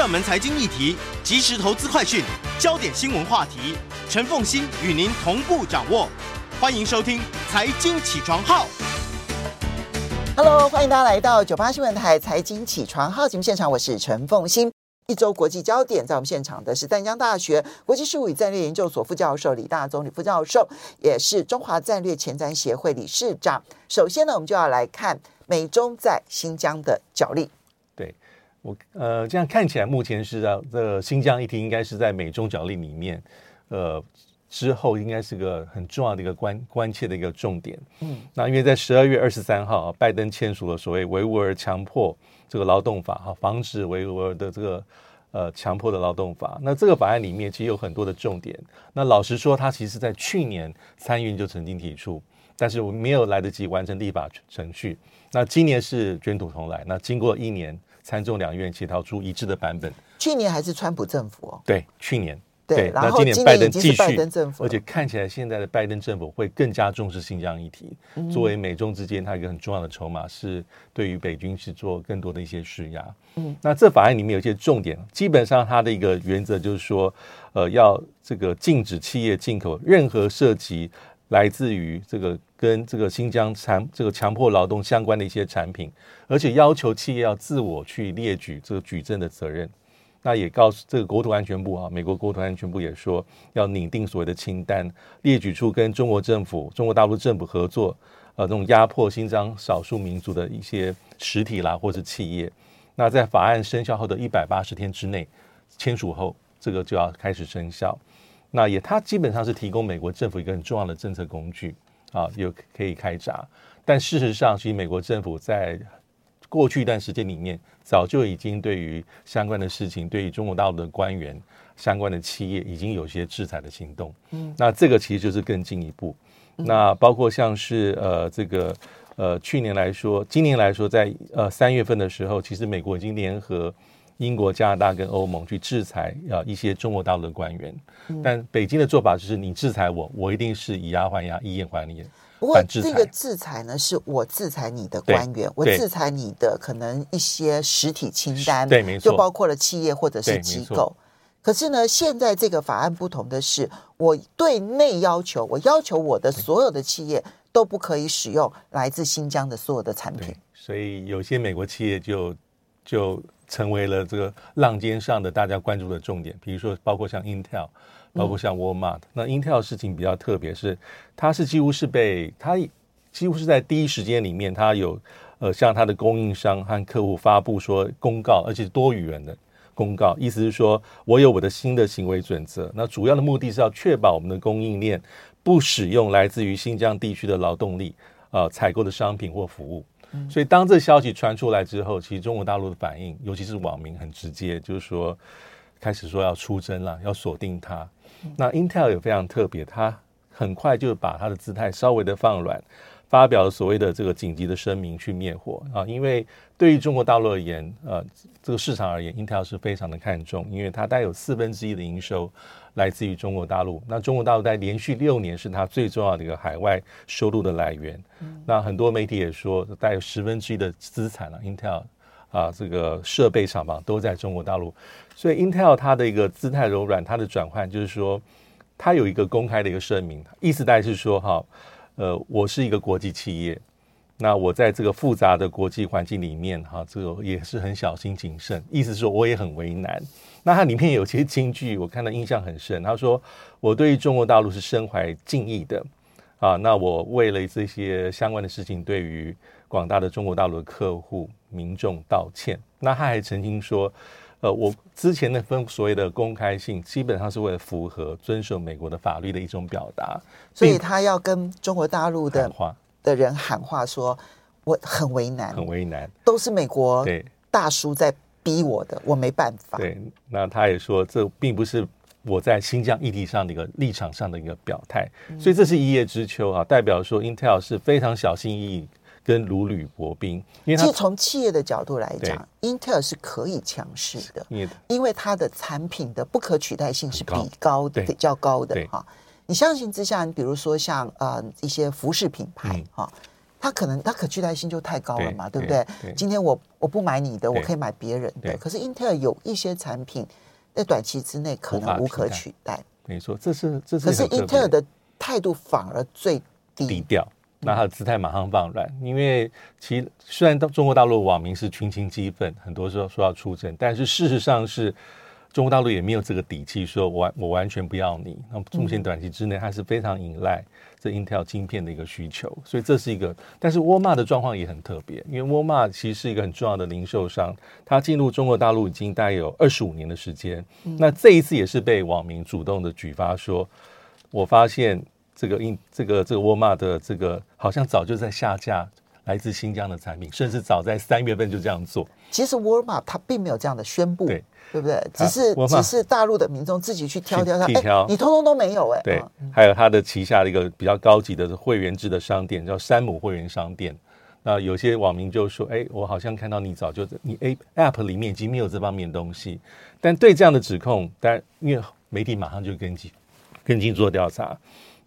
热门财经议题，即时投资快讯，焦点新闻话题，陈凤馨与您同步掌握。欢迎收听《财经起床号》。Hello，欢迎大家来到九八新闻台《财经起床号》节目现场，我是陈凤馨。一周国际焦点，在我们现场的是淡江大学国际事务与战略研究所副教授李大宗李副教授，也是中华战略前瞻协会理事长。首先呢，我们就要来看美中在新疆的角力。对我呃，这样看起来，目前是啊，这个新疆议题应该是在美中角力里面，呃，之后应该是个很重要的一个关关切的一个重点。嗯，那因为在十二月二十三号，啊拜登签署了所谓维吾尔强迫。这个劳动法哈，防止维吾尔的这个呃强迫的劳动法。那这个法案里面其实有很多的重点。那老实说，他其实在去年参议院就曾经提出，但是我没有来得及完成立法程序。那今年是卷土重来。那经过一年，参众两院协调出一致的版本。去年还是川普政府哦？对，去年。对，然后今年拜登继续，续而且看起来现在的拜登政府会更加重视新疆议题，嗯、作为美中之间它一个很重要的筹码，是对于北京是做更多的一些施压。嗯，那这法案里面有一些重点，基本上它的一个原则就是说，呃，要这个禁止企业进口任何涉及来自于这个跟这个新疆强这个强迫劳动相关的一些产品，而且要求企业要自我去列举这个举证的责任。那也告诉这个国土安全部啊，美国国土安全部也说要拟定所谓的清单，列举出跟中国政府、中国大陆政府合作，呃，这种压迫新疆少数民族的一些实体啦，或是企业。那在法案生效后的一百八十天之内，签署后，这个就要开始生效。那也，它基本上是提供美国政府一个很重要的政策工具啊，有可以开闸。但事实上，其实美国政府在过去一段时间里面，早就已经对于相关的事情，对于中国大陆的官员、相关的企业，已经有些制裁的行动。嗯，那这个其实就是更进一步。那包括像是呃这个呃去年来说，今年来说，在呃三月份的时候，其实美国已经联合英国、加拿大跟欧盟去制裁呃一些中国大陆的官员。但北京的做法就是，你制裁我，我一定是以牙还牙，以眼还眼。不过这个制裁呢，是我制裁你的官员，我制裁你的可能一些实体清单，对，没错，就包括了企业或者是机构。可是呢，现在这个法案不同的是，我对内要求，我要求我的所有的企业都不可以使用来自新疆的所有的产品。所以有些美国企业就就成为了这个浪尖上的大家关注的重点，比如说包括像 Intel。包括像 Walmart，那 Intel 的事情比较特别，是它是几乎是被它几乎是在第一时间里面，它有呃向它的供应商和客户发布说公告，而且是多语言的公告，意思是说我有我的新的行为准则。那主要的目的是要确保我们的供应链不使用来自于新疆地区的劳动力呃采购的商品或服务。所以当这消息传出来之后，其实中国大陆的反应，尤其是网民很直接，就是说开始说要出征了，要锁定它。那 Intel 也非常特别，它很快就把它的姿态稍微的放软，发表了所谓的这个紧急的声明去灭火啊。因为对于中国大陆而言，呃，这个市场而言，Intel 是非常的看重，因为它带有四分之一的营收来自于中国大陆。那中国大陆在连续六年是它最重要的一个海外收入的来源。那很多媒体也说，带有十分之一的资产了，Intel 啊，这个设备厂房都在中国大陆。所以，Intel 它的一个姿态柔软，它的转换就是说，它有一个公开的一个声明，意思大概是说，哈，呃，我是一个国际企业，那我在这个复杂的国际环境里面，哈，这个也是很小心谨慎，意思是说我也很为难。那它里面有些金句，我看到印象很深。他说，我对于中国大陆是深怀敬意的，啊，那我为了这些相关的事情，对于广大的中国大陆的客户民众道歉。那他还曾经说。呃，我之前的分所谓的公开性，基本上是为了符合遵守美国的法律的一种表达，所以他要跟中国大陆的的人喊话说，我很为难，很为难，都是美国大叔在逼我的，我没办法。对，那他也说，这并不是我在新疆议题上的一个立场上的一个表态，嗯、所以这是一叶知秋啊，代表说 Intel 是非常小心翼翼跟如履薄冰。因为其实从企业的角度来讲，Intel 是可以强势的，因为它的产品的不可取代性是比高的比较高的哈。你相信之下，你比如说像呃一些服饰品牌哈。嗯它可能它可取代性就太高了嘛，对，对不对？对，今天我我不买你的，我可以买别人的。可是英特尔有一些产品在短期之内可能无可取代。没错，这是这是。可是英特尔的态度反而最低低调，那他的姿态马上放软。因为其虽然到中国大陆网民是群情激愤，很多时候说要出征，但是事实上是。中国大陆也没有这个底气说我完我完全不要你。那目前短期之内它是非常依赖这 Intel 晶片的一个需求，所以这是一个。但是沃尔玛的状况也很特别，因为沃尔玛其实是一个很重要的零售商，它进入中国大陆已经大概有二十五年的时间。那这一次也是被网民主动的举发说，我发现这个 In 这个这个沃尔玛的这个好像早就在下架来自新疆的产品，甚至早在三月份就这样做。其实沃尔玛它并没有这样的宣布。对。对不对？只是只是大陆的民众自己去挑挑挑，挑，你通通都没有哎。对，还有它的旗下的一个比较高级的会员制的商店，叫山姆会员商店。那有些网民就说：“哎，我好像看到你早就你 A App 里面已经没有这方面东西。”但对这样的指控，但因为媒体马上就跟进跟进做调查。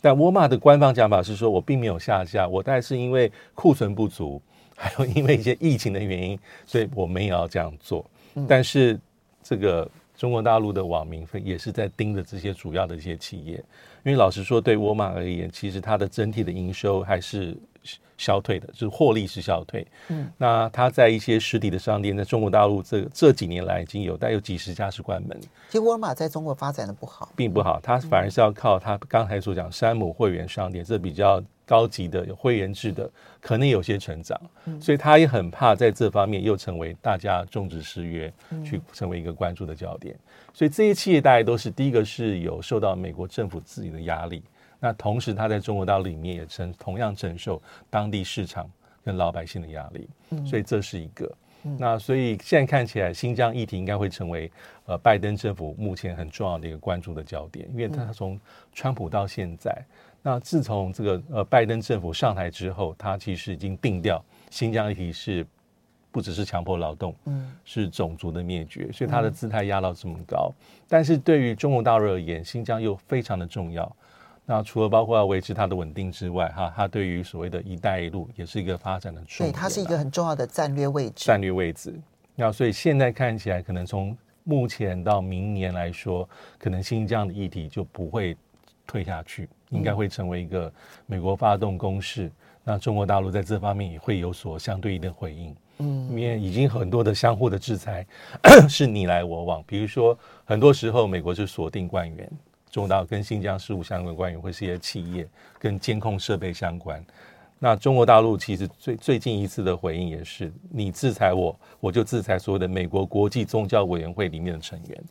但沃尔玛的官方讲法是说：“我并没有下架，我大概是因为库存不足，还有因为一些疫情的原因，所以我们也要这样做。”但是。这个中国大陆的网民也是在盯着这些主要的一些企业，因为老实说，对沃尔玛而言，其实它的整体的营收还是消退的，就是获利是消退。嗯，那它在一些实体的商店，在中国大陆这这几年来已经有大概有几十家是关门。其实沃尔玛在中国发展的不好，并不好，它反而是要靠它刚才所讲山姆会员商店，这比较。高级的有会员制的，可能有些成长，所以他也很怕在这方面又成为大家众志失约，去成为一个关注的焦点。所以这些企业大概都是第一个是有受到美国政府自己的压力，那同时他在中国大陆里面也承同样承受当地市场跟老百姓的压力，所以这是一个。那所以现在看起来新疆议题应该会成为呃拜登政府目前很重要的一个关注的焦点，因为他从川普到现在。那自从这个呃拜登政府上台之后，他其实已经定调新疆议题是不只是强迫劳动，嗯，是种族的灭绝，所以他的姿态压到这么高。但是对于中国大陆而言，新疆又非常的重要。那除了包括要维持它的稳定之外，哈，它对于所谓的一带一路也是一个发展的重点。对，它是一个很重要的战略位置。战略位置。那所以现在看起来，可能从目前到明年来说，可能新疆的议题就不会退下去。应该会成为一个美国发动攻势，那中国大陆在这方面也会有所相对应的回应。嗯，因为已经很多的相互的制裁 是你来我往，比如说很多时候美国是锁定官员，中国大陆跟新疆事务相关的官员或是一些企业跟监控设备相关。那中国大陆其实最最近一次的回应也是，你制裁我，我就制裁所有的美国国际宗教委员会里面的成员。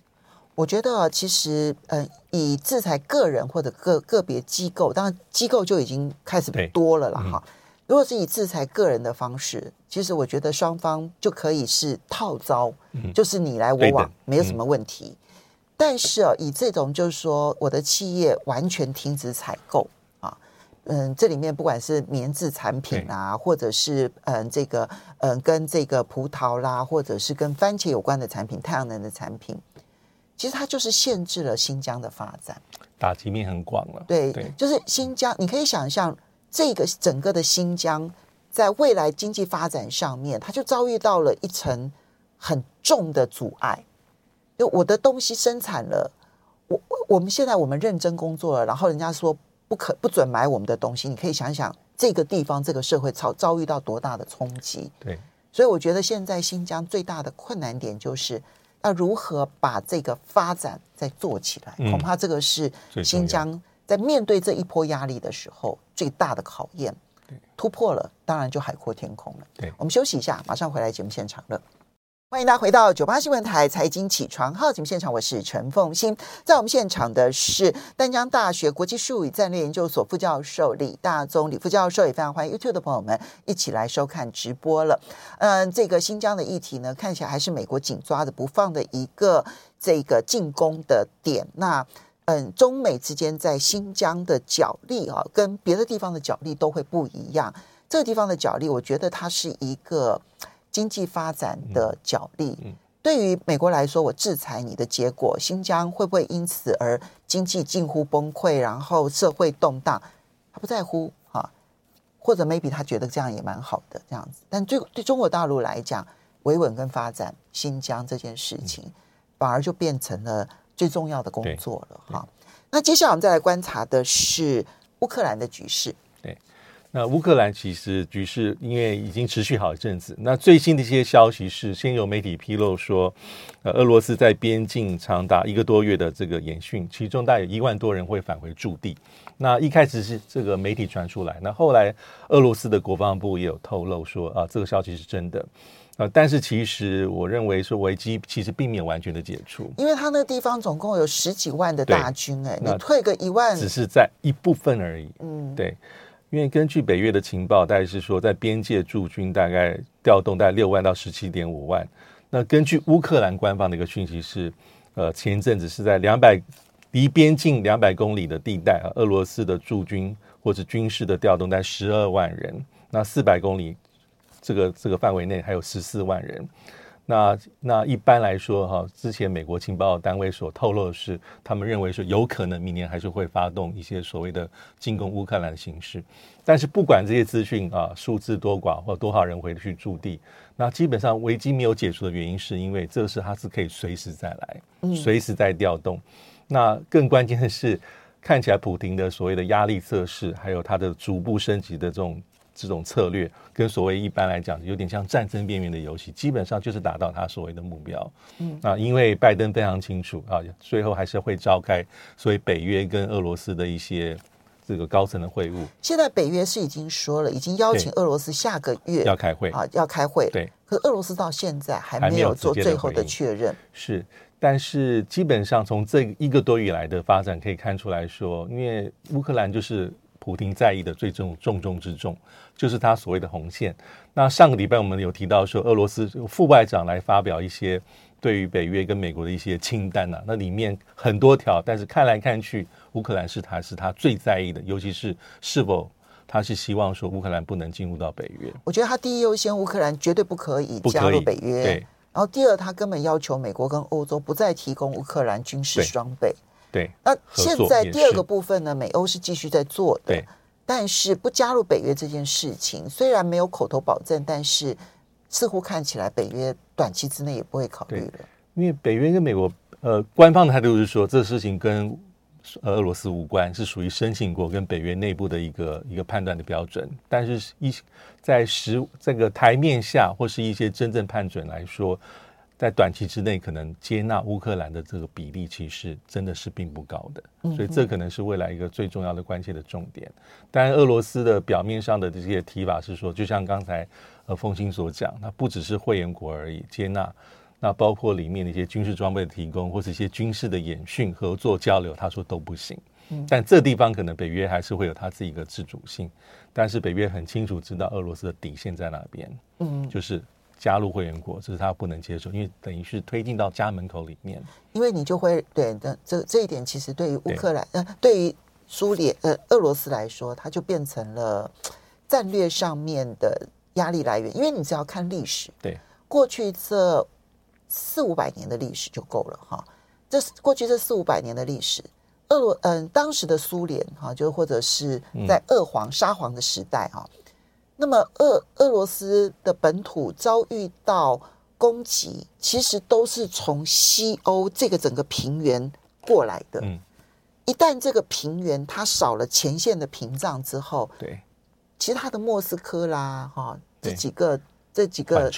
我觉得其实，呃，以制裁个人或者个个别机构，当然机构就已经开始多了了哈。如果是以制裁个人的方式，其实我觉得双方就可以是套招，就是你来我往，没有什么问题。但是哦，以这种就是说，我的企业完全停止采购啊，嗯，这里面不管是棉质产品啊，或者是嗯这个嗯跟这个葡萄啦，或者是跟番茄有关的产品，太阳能的产品。其实它就是限制了新疆的发展，打击面很广了。对，对，就是新疆，你可以想象，这个整个的新疆在未来经济发展上面，它就遭遇到了一层很重的阻碍。就我的东西生产了，我我们现在我们认真工作了，然后人家说不可不准买我们的东西，你可以想想这个地方这个社会遭遭遇到多大的冲击。对，所以我觉得现在新疆最大的困难点就是。要如何把这个发展再做起来？恐怕这个是新疆在面对这一波压力的时候最大的考验。突破了，当然就海阔天空了。对，我们休息一下，马上回来节目现场了。欢迎大家回到九八新闻台财经起床号节目现场，我是陈凤馨。在我们现场的是丹江大学国际术语战略研究所副教授李大宗李副教授，也非常欢迎 YouTube 的朋友们一起来收看直播了。嗯，这个新疆的议题呢，看起来还是美国紧抓的不放的一个这个进攻的点。那嗯，中美之间在新疆的角力啊，跟别的地方的角力都会不一样。这个地方的角力，我觉得它是一个。经济发展的角力，对于美国来说，我制裁你的结果，新疆会不会因此而经济近乎崩溃，然后社会动荡？他不在乎啊，或者 maybe 他觉得这样也蛮好的这样子。但对对中国大陆来讲，维稳跟发展新疆这件事情，反而就变成了最重要的工作了哈。那接下来我们再来观察的是乌克兰的局势。那乌克兰其实局势因为已经持续好一阵子，那最新的一些消息是，先有媒体披露说，呃，俄罗斯在边境长达一个多月的这个演训，其中大概有一万多人会返回驻地。那一开始是这个媒体传出来，那后来俄罗斯的国防部也有透露说，啊，这个消息是真的，呃，但是其实我认为说危机其实并没有完全的解除，因为他那个地方总共有十几万的大军，哎，你退个一万，只是在一部分而已，嗯，对。因为根据北约的情报，大概是说在边界驻军大概调动在六万到十七点五万。那根据乌克兰官方的一个讯息是，呃，前一阵子是在两百离边境两百公里的地带啊，俄罗斯的驻军或者军事的调动在十二万人。那四百公里这个这个范围内还有十四万人。那那一般来说哈，之前美国情报单位所透露的是，他们认为说有可能明年还是会发动一些所谓的进攻乌克兰的形式。但是不管这些资讯啊数字多寡或多少人回去驻地，那基本上危机没有解除的原因，是因为这个是它是可以随时再来，随时再调动。那更关键的是，看起来普京的所谓的压力测试，还有它的逐步升级的这种。这种策略跟所谓一般来讲有点像战争边缘的游戏，基本上就是达到他所谓的目标。嗯啊，因为拜登非常清楚啊，最后还是会召开所谓北约跟俄罗斯的一些这个高层的会晤。现在北约是已经说了，已经邀请俄罗斯下个月要开会啊，要开会。对，可是俄罗斯到现在还没有做最后的确认。是，但是基本上从这一个多月来的发展可以看出来说，因为乌克兰就是。普丁在意的最重重中之重，就是他所谓的红线。那上个礼拜我们有提到说，俄罗斯副外长来发表一些对于北约跟美国的一些清单呐、啊，那里面很多条，但是看来看去，乌克兰是他是他最在意的，尤其是是否他是希望说乌克兰不能进入到北约。我觉得他第一优先，乌克兰绝对不可以加入北约。对，然后第二，他根本要求美国跟欧洲不再提供乌克兰军事装备。对，那现在第二个部分呢，美欧是继续在做的，对，但是不加入北约这件事情，虽然没有口头保证，但是似乎看起来北约短期之内也不会考虑了。因为北约跟美国，呃，官方的态度是说，这事情跟俄罗斯无关，是属于申请国跟北约内部的一个一个判断的标准。但是，一在实这个台面下，或是一些真正判准来说。在短期之内，可能接纳乌克兰的这个比例，其实真的是并不高的，所以这可能是未来一个最重要的关切的重点。当然，俄罗斯的表面上的这些提法是说，就像刚才呃凤馨所讲，那不只是会员国而已接纳，那包括里面的一些军事装备的提供，或是一些军事的演训、合作交流，他说都不行。但这地方可能北约还是会有他自己一个自主性，但是北约很清楚知道俄罗斯的底线在哪边，嗯，就是。加入会员国，这是他不能接受，因为等于是推进到家门口里面。因为你就会对的，这这一点其实对于乌克兰呃，对于苏联呃俄罗斯来说，它就变成了战略上面的压力来源。因为你只要看历史，对过去这四五百年的历史就够了哈。这过去这四五百年的历史，俄罗嗯、呃、当时的苏联哈，就或者是在俄皇沙皇的时代哈。嗯那么俄俄罗斯的本土遭遇到攻击，其实都是从西欧这个整个平原过来的。嗯，一旦这个平原它少了前线的屏障之后，对，其他的莫斯科啦，哈，这几个这几个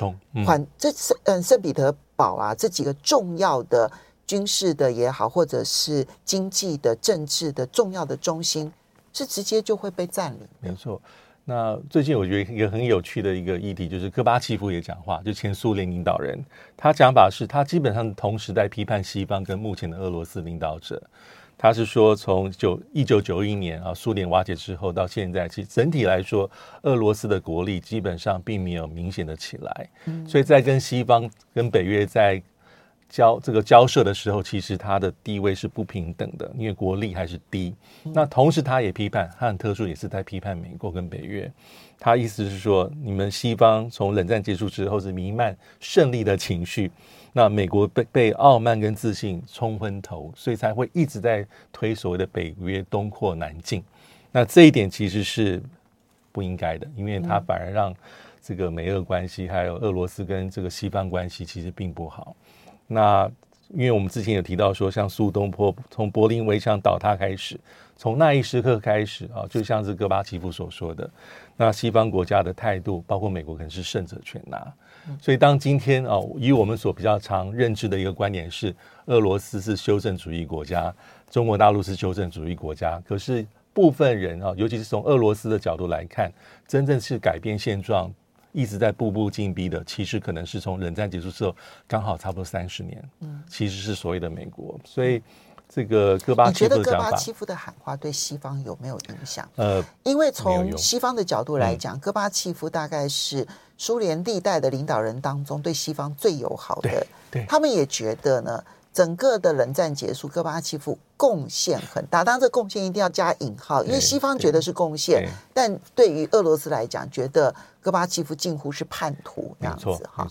缓这圣嗯圣彼得堡啊，这几个重要的军事的也好，或者是经济的、政治的重要的中心，是直接就会被占领。没错。那最近我觉得一个很有趣的一个议题，就是戈巴契夫也讲话，就前苏联领导人，他讲法是他基本上同时在批判西方跟目前的俄罗斯领导者。他是说，从九一九九一年啊，苏联瓦解之后到现在，其实整体来说，俄罗斯的国力基本上并没有明显的起来。所以在跟西方跟北约在交这个交涉的时候，其实他的地位是不平等的，因为国力还是低。那同时，他也批判，他很特殊，也是在批判美国跟北约。他意思是说，你们西方从冷战结束之后是弥漫胜利的情绪，那美国被被傲慢跟自信冲昏头，所以才会一直在推所谓的北约东扩南进。那这一点其实是不应该的，因为他反而让这个美俄关系还有俄罗斯跟这个西方关系其实并不好。那因为我们之前有提到说，像苏东坡从柏林围墙倒塌开始，从那一时刻开始啊，就像是戈巴契夫所说的，那西方国家的态度，包括美国可能是胜者全拿。所以当今天啊，以我们所比较常认知的一个观点是，俄罗斯是修正主义国家，中国大陆是修正主义国家，可是部分人啊，尤其是从俄罗斯的角度来看，真正是改变现状。一直在步步进逼的，其实可能是从冷战结束之后，刚好差不多三十年，嗯，其实是所谓的美国。所以这个戈巴契夫的讲法，你觉得戈巴契夫的喊话对西方有没有影响？呃，因为从西方的角度来讲，戈巴契夫大概是苏联历代的领导人当中对西方最友好的，对，对他们也觉得呢。整个的冷战结束，戈巴契夫贡献很大。当然，这贡献一定要加引号，因为西方觉得是贡献，但对于俄罗斯来讲，觉得戈巴契夫近乎是叛徒这样子哈。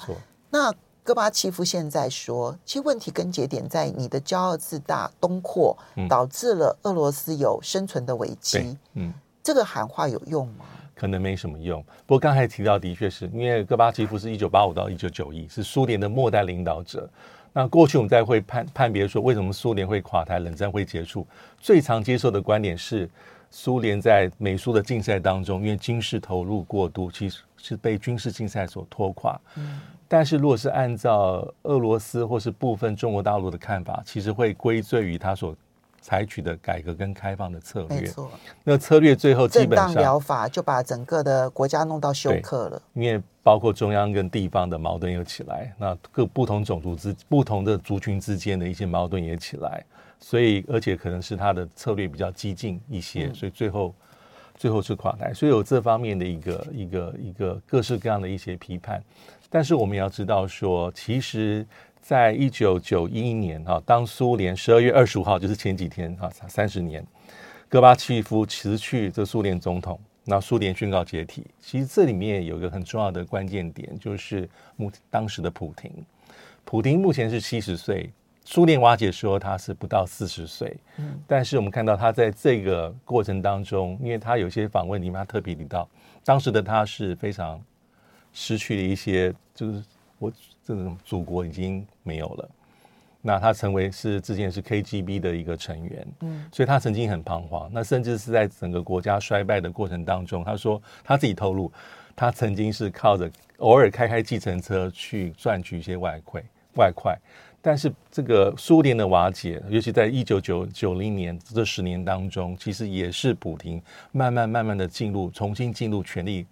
那戈巴契夫现在说，其实问题根结点在你的骄傲自大、东扩，导致了俄罗斯有生存的危机。嗯，这个喊话有用吗？可能没什么用。不过刚才提到，的确是因为戈巴契夫是一九八五到一九九一，是苏联的末代领导者。那过去我们在会判判别说，为什么苏联会垮台，冷战会结束？最常接受的观点是，苏联在美苏的竞赛当中，因为军事投入过度，其实是被军事竞赛所拖垮。嗯。但是如果是按照俄罗斯或是部分中国大陆的看法，其实会归罪于他所。采取的改革跟开放的策略，没错。那策略最后基本上疗法就把整个的国家弄到休克了。因为包括中央跟地方的矛盾又起来，那各不同种族之不同的族群之间的一些矛盾也起来，所以而且可能是他的策略比较激进一些，嗯、所以最后最后是垮台。所以有这方面的一个一个一个各式各样的一些批判，但是我们也要知道说，其实。在一九九一年哈，当苏联十二月二十五号，就是前几天哈，三十年，戈巴契夫辞去这苏联总统，那苏联宣告解体。其实这里面有一个很重要的关键点，就是目当时的普廷。普廷目前是七十岁，苏联瓦解时候他是不到四十岁。嗯，但是我们看到他在这个过程当中，因为他有些访问里面他特别提到，当时的他是非常失去了一些，就是我。这种祖国已经没有了，那他成为是之前是 KGB 的一个成员，嗯，所以他曾经很彷徨。那甚至是在整个国家衰败的过程当中，他说他自己透露，他曾经是靠着偶尔开开计程车去赚取一些外快外快。但是这个苏联的瓦解，尤其在一九九九零年这十年当中，其实也是普亭慢慢慢慢的进入重新进入权力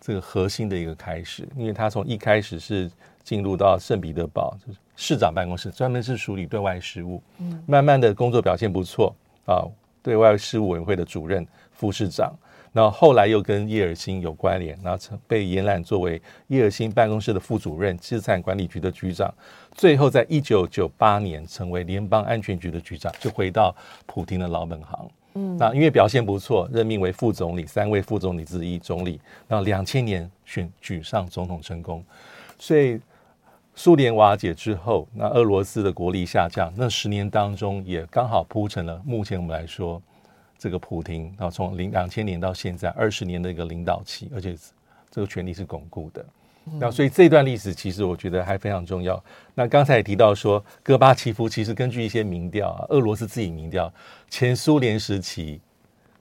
这个核心的一个开始，因为他从一开始是。进入到圣彼得堡，就是市长办公室，专门是处理对外事务。嗯，慢慢的工作表现不错啊，对外事务委员会的主任、副市长。然后后来又跟叶尔辛有关联，然后曾被延揽作为叶尔辛办公室的副主任、资产管理局的局长。最后在一九九八年成为联邦安全局的局长，就回到普京的老本行。嗯，那因为表现不错，任命为副总理，三位副总理之一总理。然后两千年选举上总统成功，所以。苏联瓦解之后，那俄罗斯的国力下降，那十年当中也刚好铺成了目前我们来说这个普亭啊，从零两千年到现在二十年的一个领导期，而且这个权力是巩固的。那所以这段历史其实我觉得还非常重要。那刚才也提到说，戈巴契夫其实根据一些民调啊，俄罗斯自己民调，前苏联时期。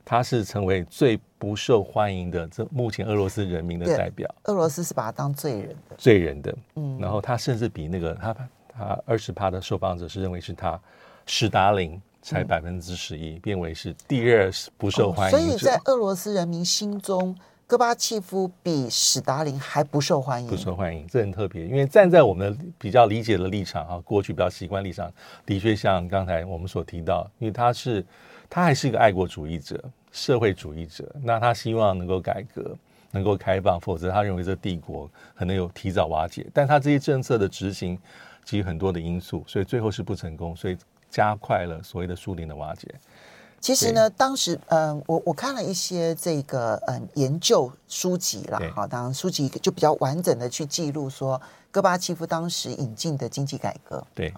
他是成为最不受欢迎的，这目前俄罗斯人民的代表。俄罗斯是把他当罪人的，罪人的。嗯，然后他甚至比那个他他二十趴的受访者是认为是他史达林才百分之十一，变为是第二不受欢迎。所以在俄罗斯人民心中，戈巴契夫比史达林还不受欢迎，不受欢迎，这很特别。因为站在我们比较理解的立场啊，过去比较习惯立场，的确像刚才我们所提到，因为他是他还是一个爱国主义者、社会主义者，那他希望能够改革、能够开放，否则他认为这帝国可能有提早瓦解。但他这些政策的执行基于很多的因素，所以最后是不成功，所以加快了所谓的苏联的瓦解。其实呢，当时嗯、呃，我我看了一些这个嗯、呃、研究书籍啦，好，当然书籍就比较完整的去记录说，戈巴契夫当时引进的经济改革，对，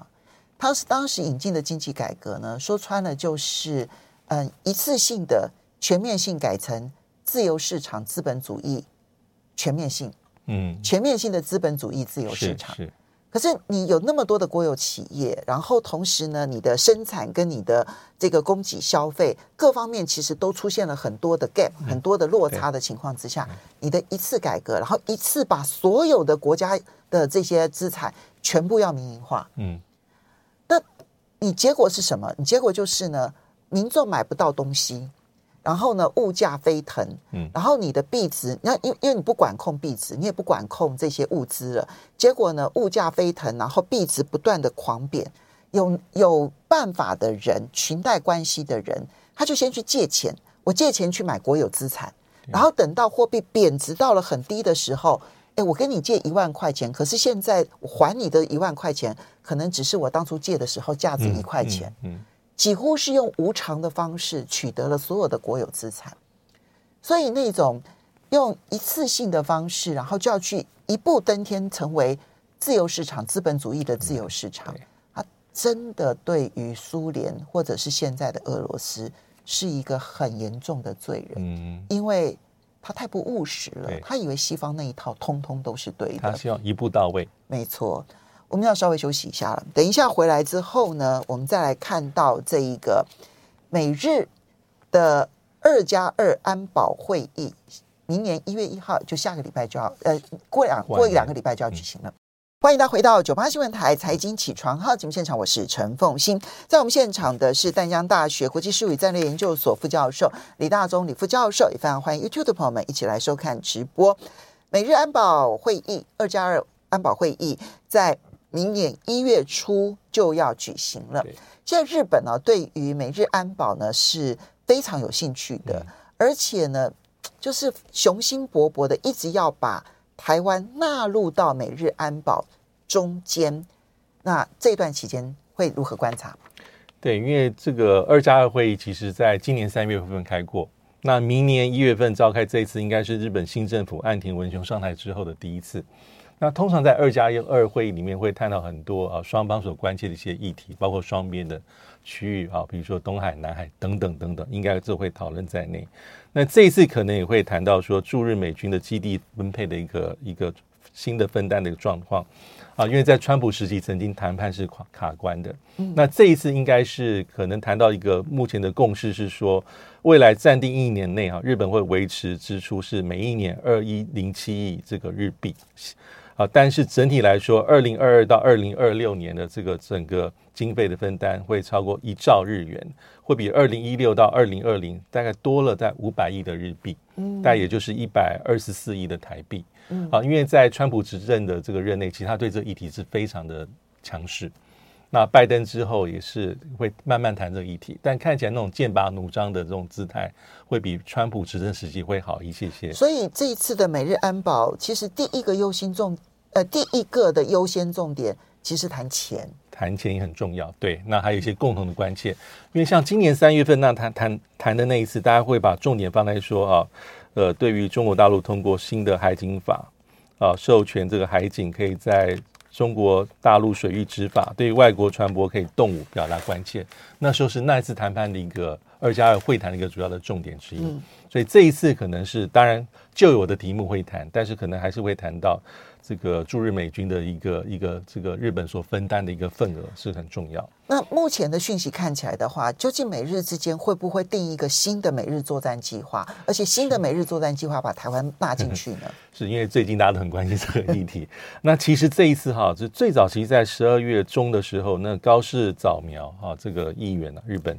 他是当时引进的经济改革呢，说穿了就是嗯、呃、一次性的全面性改成自由市场资本主义全面性，嗯，全面性的资本主义自由市场。是可是你有那么多的国有企业，然后同时呢，你的生产跟你的这个供给消费各方面其实都出现了很多的 gap，很多的落差的情况之下，你的一次改革，然后一次把所有的国家的这些资产全部要民营化，嗯，那你结果是什么？你结果就是呢，民众买不到东西。然后呢，物价飞腾，嗯，然后你的币值，那因因为你不管控币值，你也不管控这些物资了，结果呢，物价飞腾，然后币值不断的狂贬，有有办法的人，裙带关系的人，他就先去借钱，我借钱去买国有资产，然后等到货币贬值到了很低的时候，哎，我跟你借一万块钱，可是现在我还你的一万块钱，可能只是我当初借的时候价值一块钱，嗯几乎是用无偿的方式取得了所有的国有资产，所以那种用一次性的方式，然后就要去一步登天，成为自由市场、资本主义的自由市场，它真的对于苏联或者是现在的俄罗斯是一个很严重的罪人，嗯，因为他太不务实了，他以为西方那一套通通都是对的，他希望一步到位，没错。我们要稍微休息一下了，等一下回来之后呢，我们再来看到这一个美日的二加二安保会议，明年一月一号就下个礼拜就要呃过两过一两个礼拜就要举行了。欢迎大家回到九八新闻台财经起床号节目现场，我是陈凤欣，在我们现场的是淡江大学国际事务与战略研究所副教授李大中李副教授，也非常欢迎 YouTube 的朋友们一起来收看直播。美日安保会议二加二安保会议在。明年一月初就要举行了。现在日本呢，对于美日安保呢是非常有兴趣的，而且呢，就是雄心勃勃的，一直要把台湾纳入到美日安保中间。那这段期间会如何观察？对，因为这个二加二会议，其实在今年三月份开过，那明年一月份召开，这一次应该是日本新政府岸田文雄上台之后的第一次。那通常在二加一二会议里面会探讨很多啊双方所关切的一些议题，包括双边的区域啊，比如说东海、南海等等等等，应该都会讨论在内。那这一次可能也会谈到说驻日美军的基地分配的一个一个新的分担的一个状况啊，因为在川普时期曾经谈判是卡卡关的，那这一次应该是可能谈到一个目前的共识是说，未来暂定一年内啊，日本会维持支出是每一年二一零七亿这个日币。啊，但是整体来说，二零二二到二零二六年的这个整个经费的分担会超过一兆日元，会比二零一六到二零二零大概多了在五百亿的日币，嗯，大概也就是一百二十四亿的台币，嗯，啊，因为在川普执政的这个任内，其实他对这个议题是非常的强势，那拜登之后也是会慢慢谈这个议题，但看起来那种剑拔弩张的这种姿态，会比川普执政时期会好一些些。所以这一次的美日安保，其实第一个优先重。呃，第一个的优先重点其实谈钱，谈钱也很重要。对，那还有一些共同的关切，因为像今年三月份那谈谈谈的那一次，大家会把重点放在说啊，呃，对于中国大陆通过新的海警法啊，授权这个海警可以在中国大陆水域执法，对外国船舶可以动武，表达关切。那时候是那一次谈判的一个二加二会谈的一个主要的重点之一。嗯、所以这一次可能是当然旧有的题目会谈，但是可能还是会谈到。这个驻日美军的一个一个这个日本所分担的一个份额是很重要。那目前的讯息看起来的话，究竟美日之间会不会定一个新的美日作战计划？而且新的美日作战计划把台湾纳进去呢？是因为最近大家都很关心这个议题。那其实这一次哈，就最早其实在十二月中的时候，那高市早苗哈这个议员啊，日本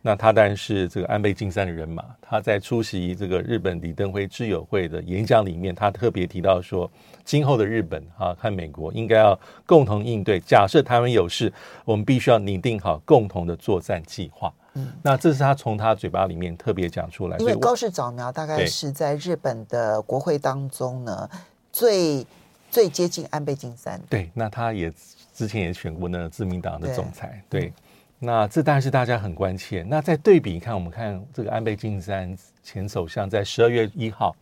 那他当然是这个安倍晋三的人马。他在出席这个日本李登辉知友会的演讲里面，他特别提到说，今后的日本啊和美国应该要共同应对。假设台湾有事，我们必须要拟定好共同的作战计划。嗯，那这是他从他嘴巴里面特别讲出来。因为高市早苗大概是在日本的国会当中呢，最最接近安倍晋三。对，那他也之前也选过那自民党的总裁。对。对那这当然是大家很关切。那再对比看，我们看这个安倍晋三前首相在十二月一号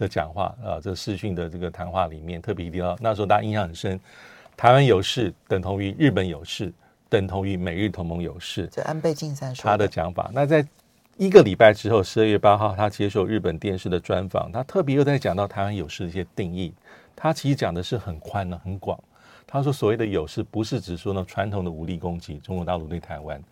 的讲话，呃，这个视讯的这个谈话里面特别提到，那时候大家印象很深，台湾有事等同于日本有事，等同于美日同盟有事。这安倍晋三说他的讲法。那在一个礼拜之后，十二月八号，他接受日本电视的专访，他特别又在讲到台湾有事的一些定义。他其实讲的是很宽的，很广。他说：“所谓的有事，不是指说呢传统的武力攻击，中国大陆对台湾。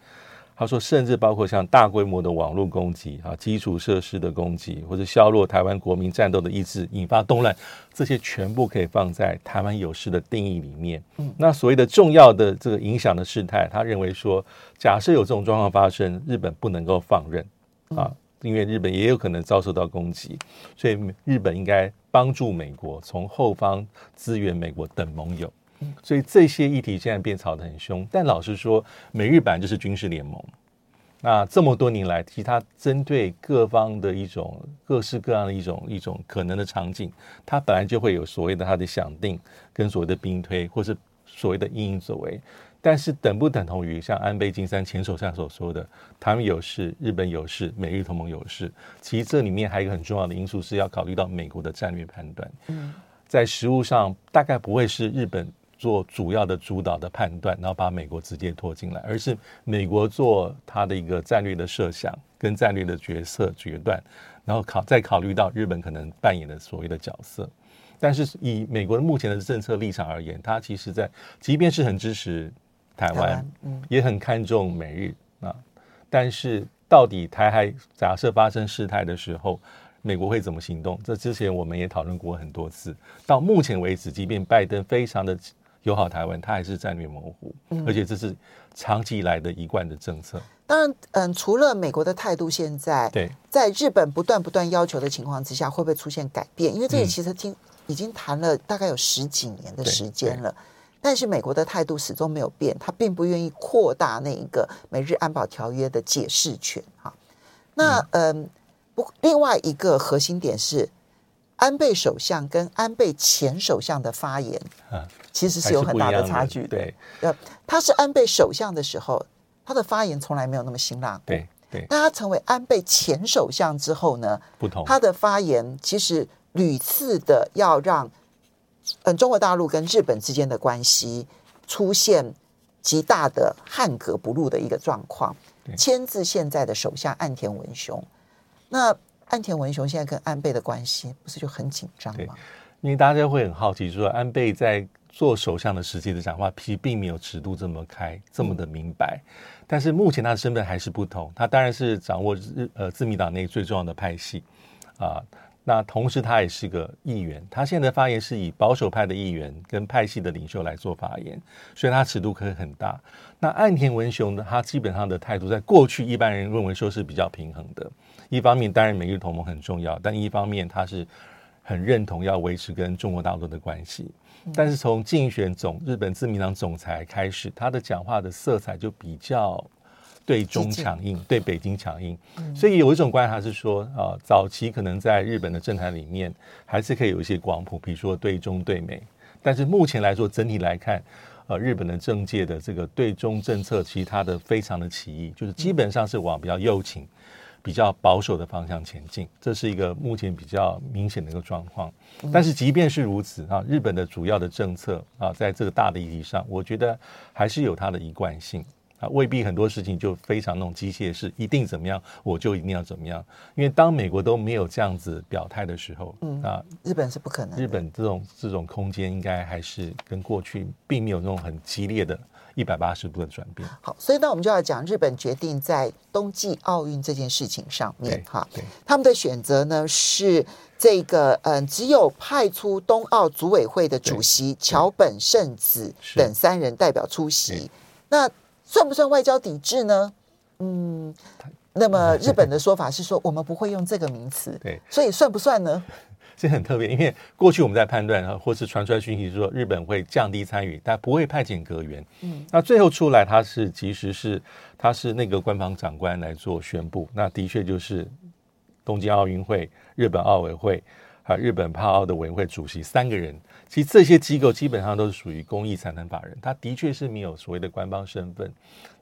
他说，甚至包括像大规模的网络攻击啊，基础设施的攻击，或者削弱台湾国民战斗的意志，引发动乱，这些全部可以放在台湾有事的定义里面。嗯，那所谓的重要的这个影响的事态，他认为说，假设有这种状况发生，日本不能够放任啊，因为日本也有可能遭受到攻击，所以日本应该帮助美国，从后方支援美国等盟友。”所以这些议题现在变吵得很凶，但老实说，美日本就是军事联盟。那这么多年来，其他针对各方的一种各式各样的一种一种可能的场景，它本来就会有所谓的它的想定跟所谓的兵推，或是所谓的阴影作为。但是等不等同于像安倍晋三前首相所说的，他们有事，日本有事，美日同盟有事？其实这里面还有一个很重要的因素是要考虑到美国的战略判断。嗯，在实物上大概不会是日本。做主要的主导的判断，然后把美国直接拖进来，而是美国做他的一个战略的设想跟战略的决策决断，然后考再考虑到日本可能扮演的所谓的角色。但是以美国的目前的政策立场而言，它其实在即便是很支持台湾，嗯，也很看重美日啊，但是到底台海假设发生事态的时候，美国会怎么行动？这之前我们也讨论过很多次。到目前为止，即便拜登非常的友好台湾，它还是战略模糊，嗯、而且这是长期以来的一贯的政策。当然，嗯，除了美国的态度，现在对在日本不断不断要求的情况之下，会不会出现改变？因为这里其实听、嗯、已经谈了大概有十几年的时间了，但是美国的态度始终没有变，他并不愿意扩大那一个美日安保条约的解释权。哈，那嗯，不，另外一个核心点是。安倍首相跟安倍前首相的发言，其实是有很大的差距的。对，呃，他是安倍首相的时候，他的发言从来没有那么辛辣。对对。但他成为安倍前首相之后呢，不同。他的发言其实屡次的要让，嗯，中国大陆跟日本之间的关系出现极大的汉格不入的一个状况，牵制现在的首相岸田文雄。那。岸田文雄现在跟安倍的关系不是就很紧张吗？因为大家会很好奇，说安倍在做首相的时期的讲话，其实并没有尺度这么开，这么的明白。嗯、但是目前他的身份还是不同，他当然是掌握日呃自民党内最重要的派系啊。那同时他也是个议员，他现在的发言是以保守派的议员跟派系的领袖来做发言，所以他尺度可以很大。那岸田文雄呢，他基本上的态度，在过去一般人认为说是比较平衡的。一方面，当然美日同盟很重要，但一方面他是很认同要维持跟中国大陆的关系。但是从竞选总日本自民党总裁开始，他的讲话的色彩就比较对中强硬，对北京强硬。所以有一种观察是说，啊，早期可能在日本的政坛里面还是可以有一些光谱，比如说对中对美。但是目前来说，整体来看，呃，日本的政界的这个对中政策，其实它的非常的奇异，就是基本上是往比较右倾。比较保守的方向前进，这是一个目前比较明显的一个状况。但是即便是如此啊，日本的主要的政策啊，在这个大的议题上，我觉得还是有它的一贯性啊，未必很多事情就非常那种机械式，一定怎么样我就一定要怎么样。因为当美国都没有这样子表态的时候，嗯啊，日本是不可能。日本这种这种空间应该还是跟过去并没有那种很激烈的。一百八十度的转变。好，所以那我们就要讲日本决定在冬季奥运这件事情上面，哈，他们的选择呢是这个，嗯，只有派出冬奥组委会的主席桥本圣子等三人代表出席。那算不算外交抵制呢？嗯，那么 日本的说法是说我们不会用这个名词，对，所以算不算呢？这很特别，因为过去我们在判断或是传出来讯息说日本会降低参与，但不会派遣阁员。嗯，那最后出来，他是其实是他是那个官方长官来做宣布，那的确就是东京奥运会、日本奥委会还有日本帕奥的委员会主席三个人。其实这些机构基本上都是属于公益财团法人，他的确是没有所谓的官方身份。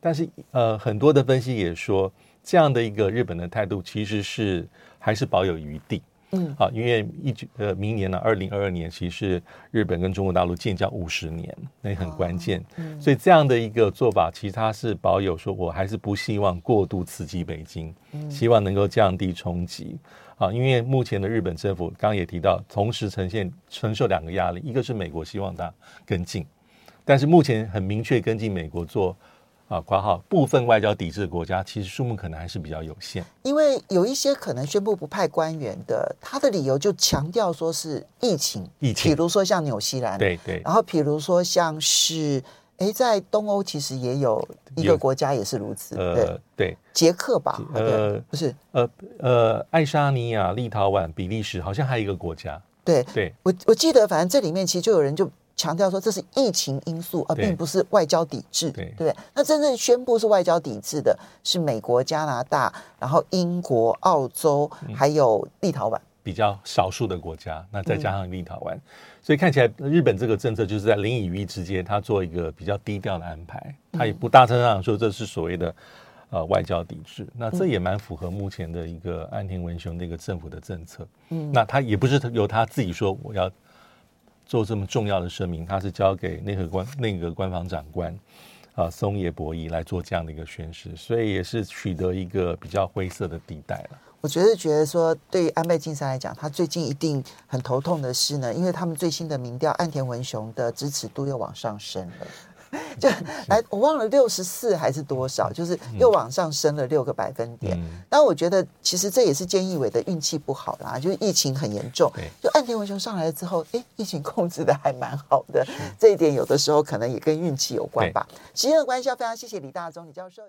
但是呃，很多的分析也说，这样的一个日本的态度其实是还是保有余地。嗯，好，因为一九呃，明年呢，二零二二年，其实是日本跟中国大陆建交五十年，那也很关键。嗯，所以这样的一个做法，其实它是保有说，我还是不希望过度刺激北京，希望能够降低冲击。啊，因为目前的日本政府刚刚也提到，同时呈现承受两个压力，一个是美国希望它跟进，但是目前很明确跟进美国做。啊，括号部分外交抵制的国家，其实数目可能还是比较有限。因为有一些可能宣布不派官员的，他的理由就强调说是疫情，疫情，比如说像纽西兰，对对。然后比如说像是，哎，在东欧其实也有一个国家也是如此，呃，对，对捷克吧？呃，不是，呃呃，爱沙尼亚、立陶宛、比利时，好像还有一个国家。对对，我我记得，反正这里面其实就有人就。强调说这是疫情因素，而并不是外交抵制，对，对不对？那真正宣布是外交抵制的是美国、加拿大，然后英国、澳洲，还有立陶宛，比较少数的国家。那再加上立陶宛，嗯、所以看起来日本这个政策就是在零与一之间，他做一个比较低调的安排，他也不大声上说这是所谓的呃外交抵制。那这也蛮符合目前的一个安田文雄那个政府的政策。嗯，那他也不是由他自己说我要。做这么重要的声明，他是交给内阁官内阁官房长官啊松野博一来做这样的一个宣誓，所以也是取得一个比较灰色的地带了。我觉得觉得说，对于安倍晋三来讲，他最近一定很头痛的是呢，因为他们最新的民调，岸田文雄的支持度又往上升了。就来，我忘了六十四还是多少，就是又往上升了六个百分点。但我觉得其实这也是菅义伟的运气不好啦，就是疫情很严重。就岸田文雄上来了之后，哎，疫情控制的还蛮好的。这一点有的时候可能也跟运气有关吧。时间的关系，要非常谢谢李大中李教授。